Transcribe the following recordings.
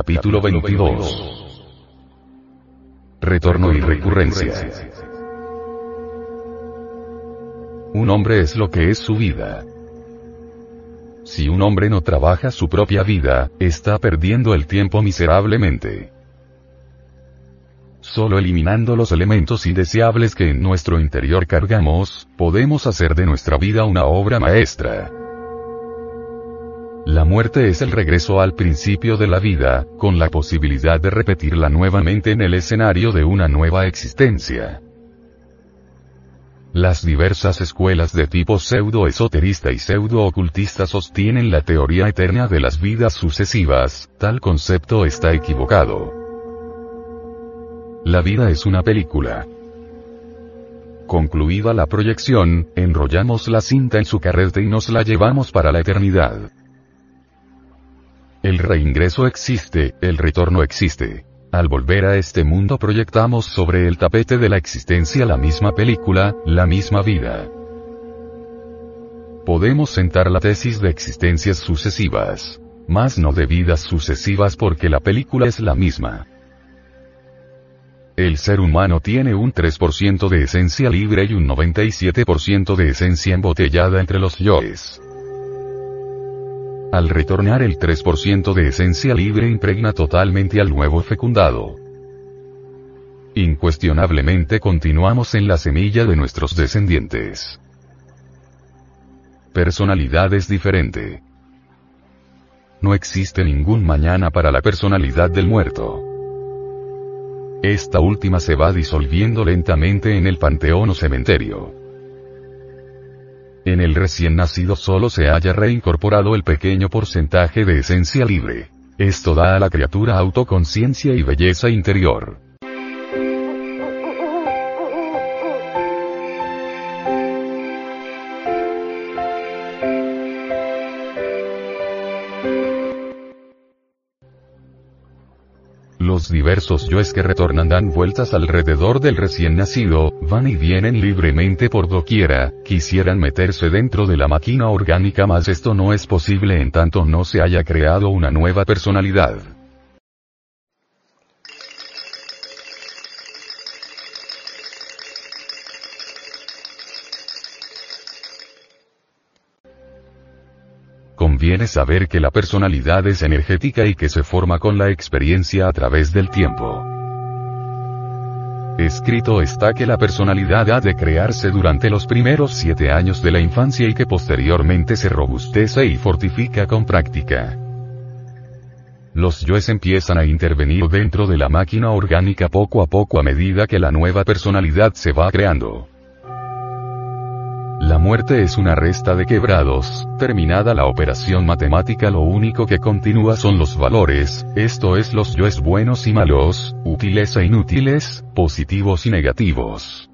Capítulo 22. Retorno y recurrencia. Un hombre es lo que es su vida. Si un hombre no trabaja su propia vida, está perdiendo el tiempo miserablemente. Solo eliminando los elementos indeseables que en nuestro interior cargamos, podemos hacer de nuestra vida una obra maestra. La muerte es el regreso al principio de la vida, con la posibilidad de repetirla nuevamente en el escenario de una nueva existencia. Las diversas escuelas de tipo pseudo-esoterista y pseudo-ocultista sostienen la teoría eterna de las vidas sucesivas, tal concepto está equivocado. La vida es una película. Concluida la proyección, enrollamos la cinta en su carrete y nos la llevamos para la eternidad. El reingreso existe, el retorno existe. Al volver a este mundo proyectamos sobre el tapete de la existencia la misma película, la misma vida. Podemos sentar la tesis de existencias sucesivas. Más no de vidas sucesivas porque la película es la misma. El ser humano tiene un 3% de esencia libre y un 97% de esencia embotellada entre los yoes. Al retornar el 3% de esencia libre impregna totalmente al nuevo fecundado. Incuestionablemente continuamos en la semilla de nuestros descendientes. Personalidad es diferente. No existe ningún mañana para la personalidad del muerto. Esta última se va disolviendo lentamente en el panteón o cementerio. En el recién nacido solo se haya reincorporado el pequeño porcentaje de esencia libre. Esto da a la criatura autoconciencia y belleza interior. Los diversos yoes que retornan dan vueltas alrededor del recién nacido, van y vienen libremente por doquiera, quisieran meterse dentro de la máquina orgánica mas esto no es posible en tanto no se haya creado una nueva personalidad. Conviene saber que la personalidad es energética y que se forma con la experiencia a través del tiempo. Escrito está que la personalidad ha de crearse durante los primeros siete años de la infancia y que posteriormente se robustece y fortifica con práctica. Los yoes empiezan a intervenir dentro de la máquina orgánica poco a poco a medida que la nueva personalidad se va creando. La muerte es una resta de quebrados, terminada la operación matemática lo único que continúa son los valores, esto es los yoes buenos y malos, útiles e inútiles, positivos y negativos.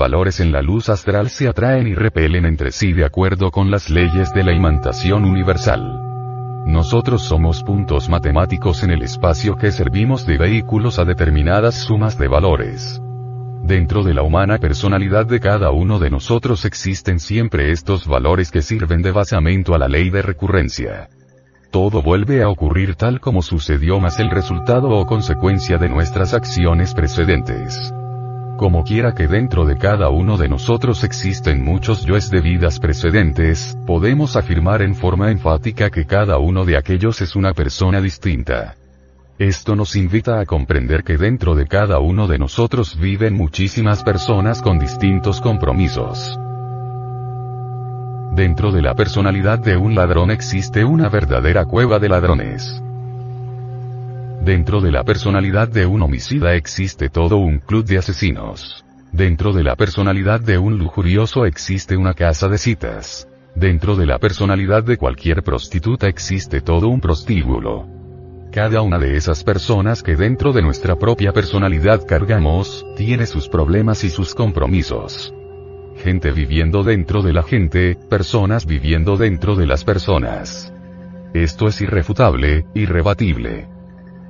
Valores en la luz astral se atraen y repelen entre sí de acuerdo con las leyes de la imantación universal. Nosotros somos puntos matemáticos en el espacio que servimos de vehículos a determinadas sumas de valores. Dentro de la humana personalidad de cada uno de nosotros existen siempre estos valores que sirven de basamento a la ley de recurrencia. Todo vuelve a ocurrir tal como sucedió más el resultado o consecuencia de nuestras acciones precedentes. Como quiera que dentro de cada uno de nosotros existen muchos yoes de vidas precedentes, podemos afirmar en forma enfática que cada uno de aquellos es una persona distinta. Esto nos invita a comprender que dentro de cada uno de nosotros viven muchísimas personas con distintos compromisos. Dentro de la personalidad de un ladrón existe una verdadera cueva de ladrones. Dentro de la personalidad de un homicida existe todo un club de asesinos. Dentro de la personalidad de un lujurioso existe una casa de citas. Dentro de la personalidad de cualquier prostituta existe todo un prostíbulo. Cada una de esas personas que dentro de nuestra propia personalidad cargamos, tiene sus problemas y sus compromisos. Gente viviendo dentro de la gente, personas viviendo dentro de las personas. Esto es irrefutable, irrebatible.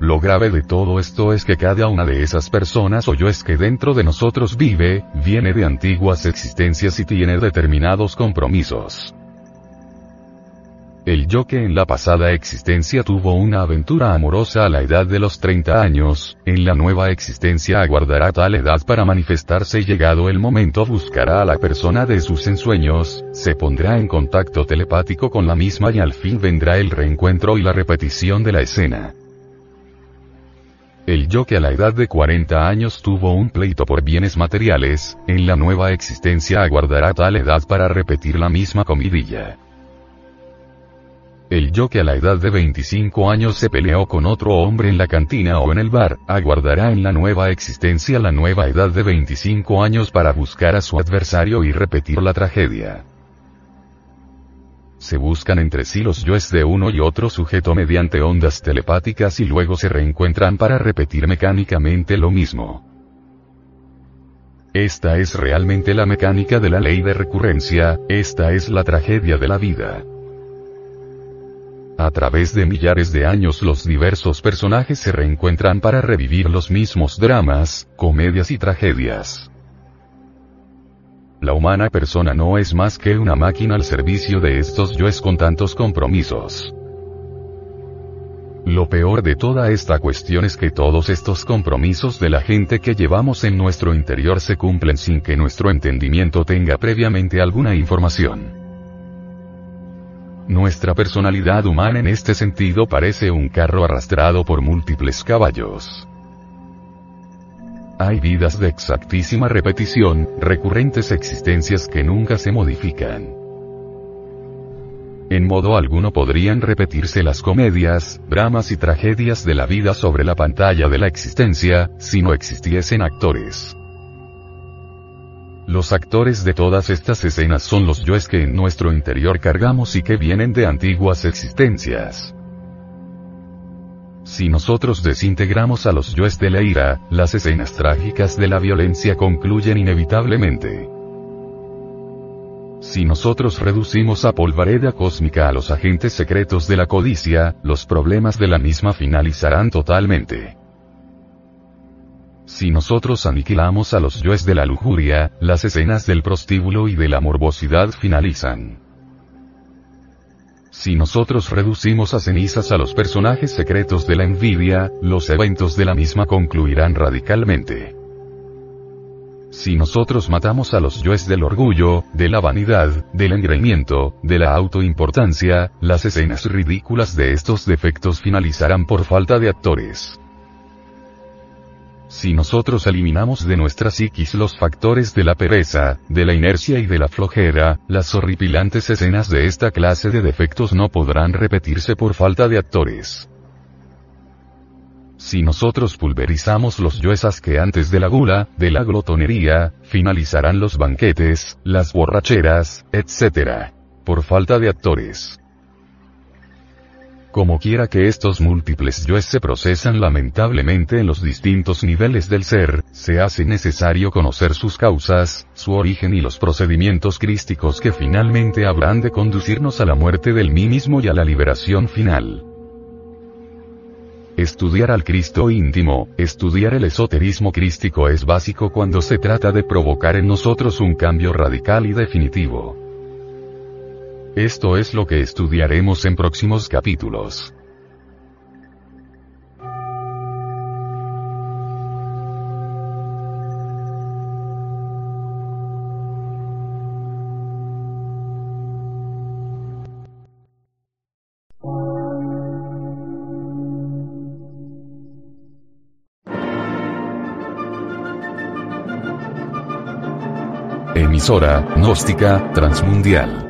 Lo grave de todo esto es que cada una de esas personas o yo es que dentro de nosotros vive, viene de antiguas existencias y tiene determinados compromisos. El yo que en la pasada existencia tuvo una aventura amorosa a la edad de los 30 años, en la nueva existencia aguardará tal edad para manifestarse y llegado el momento buscará a la persona de sus ensueños, se pondrá en contacto telepático con la misma y al fin vendrá el reencuentro y la repetición de la escena. El yo que a la edad de 40 años tuvo un pleito por bienes materiales, en la nueva existencia aguardará tal edad para repetir la misma comidilla. El yo que a la edad de 25 años se peleó con otro hombre en la cantina o en el bar, aguardará en la nueva existencia la nueva edad de 25 años para buscar a su adversario y repetir la tragedia. Se buscan entre sí los yoes de uno y otro sujeto mediante ondas telepáticas y luego se reencuentran para repetir mecánicamente lo mismo. Esta es realmente la mecánica de la ley de recurrencia, esta es la tragedia de la vida. A través de millares de años los diversos personajes se reencuentran para revivir los mismos dramas, comedias y tragedias. La humana persona no es más que una máquina al servicio de estos yoes con tantos compromisos. Lo peor de toda esta cuestión es que todos estos compromisos de la gente que llevamos en nuestro interior se cumplen sin que nuestro entendimiento tenga previamente alguna información. Nuestra personalidad humana en este sentido parece un carro arrastrado por múltiples caballos. Hay vidas de exactísima repetición, recurrentes existencias que nunca se modifican. En modo alguno podrían repetirse las comedias, dramas y tragedias de la vida sobre la pantalla de la existencia, si no existiesen actores. Los actores de todas estas escenas son los yoes que en nuestro interior cargamos y que vienen de antiguas existencias. Si nosotros desintegramos a los yoes de la ira, las escenas trágicas de la violencia concluyen inevitablemente. Si nosotros reducimos a polvareda cósmica a los agentes secretos de la codicia, los problemas de la misma finalizarán totalmente. Si nosotros aniquilamos a los yoes de la lujuria, las escenas del prostíbulo y de la morbosidad finalizan. Si nosotros reducimos a cenizas a los personajes secretos de la envidia, los eventos de la misma concluirán radicalmente. Si nosotros matamos a los yoes del orgullo, de la vanidad, del engreimiento, de la autoimportancia, las escenas ridículas de estos defectos finalizarán por falta de actores. Si nosotros eliminamos de nuestra psiquis los factores de la pereza, de la inercia y de la flojera, las horripilantes escenas de esta clase de defectos no podrán repetirse por falta de actores. Si nosotros pulverizamos los yoesas que antes de la gula, de la glotonería, finalizarán los banquetes, las borracheras, etc. Por falta de actores. Como quiera que estos múltiples yoes se procesan lamentablemente en los distintos niveles del ser, se hace necesario conocer sus causas, su origen y los procedimientos crísticos que finalmente habrán de conducirnos a la muerte del mí mismo y a la liberación final. Estudiar al Cristo íntimo, estudiar el esoterismo crístico es básico cuando se trata de provocar en nosotros un cambio radical y definitivo. Esto es lo que estudiaremos en próximos capítulos. Emisora, gnóstica, transmundial.